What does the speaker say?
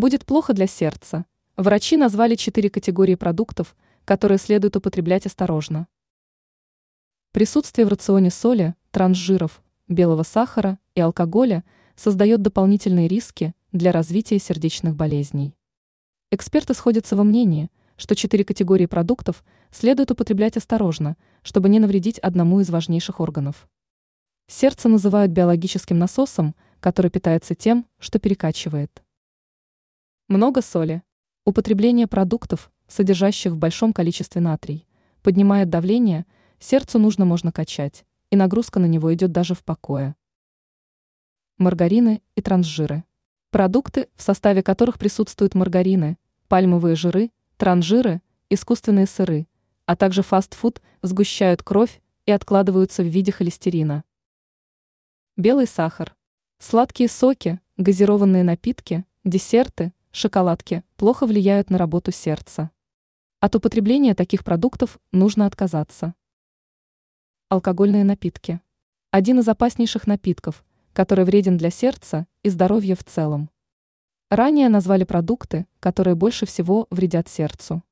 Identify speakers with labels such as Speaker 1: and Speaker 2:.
Speaker 1: Будет плохо для сердца. Врачи назвали четыре категории продуктов, которые следует употреблять осторожно. Присутствие в рационе соли, трансжиров, белого сахара и алкоголя создает дополнительные риски для развития сердечных болезней. Эксперты сходятся во мнении, что четыре категории продуктов следует употреблять осторожно, чтобы не навредить одному из важнейших органов. Сердце называют биологическим насосом, который питается тем, что перекачивает. Много соли. Употребление продуктов, содержащих в большом количестве натрий, поднимает давление, сердцу нужно можно качать, и нагрузка на него идет даже в покое. Маргарины и трансжиры. Продукты, в составе которых присутствуют маргарины, пальмовые жиры, трансжиры, искусственные сыры, а также фастфуд, сгущают кровь и откладываются в виде холестерина. Белый сахар. Сладкие соки, газированные напитки, десерты, шоколадки плохо влияют на работу сердца. От употребления таких продуктов нужно отказаться. Алкогольные напитки. Один из опаснейших напитков, который вреден для сердца и здоровья в целом. Ранее назвали продукты, которые больше всего вредят сердцу.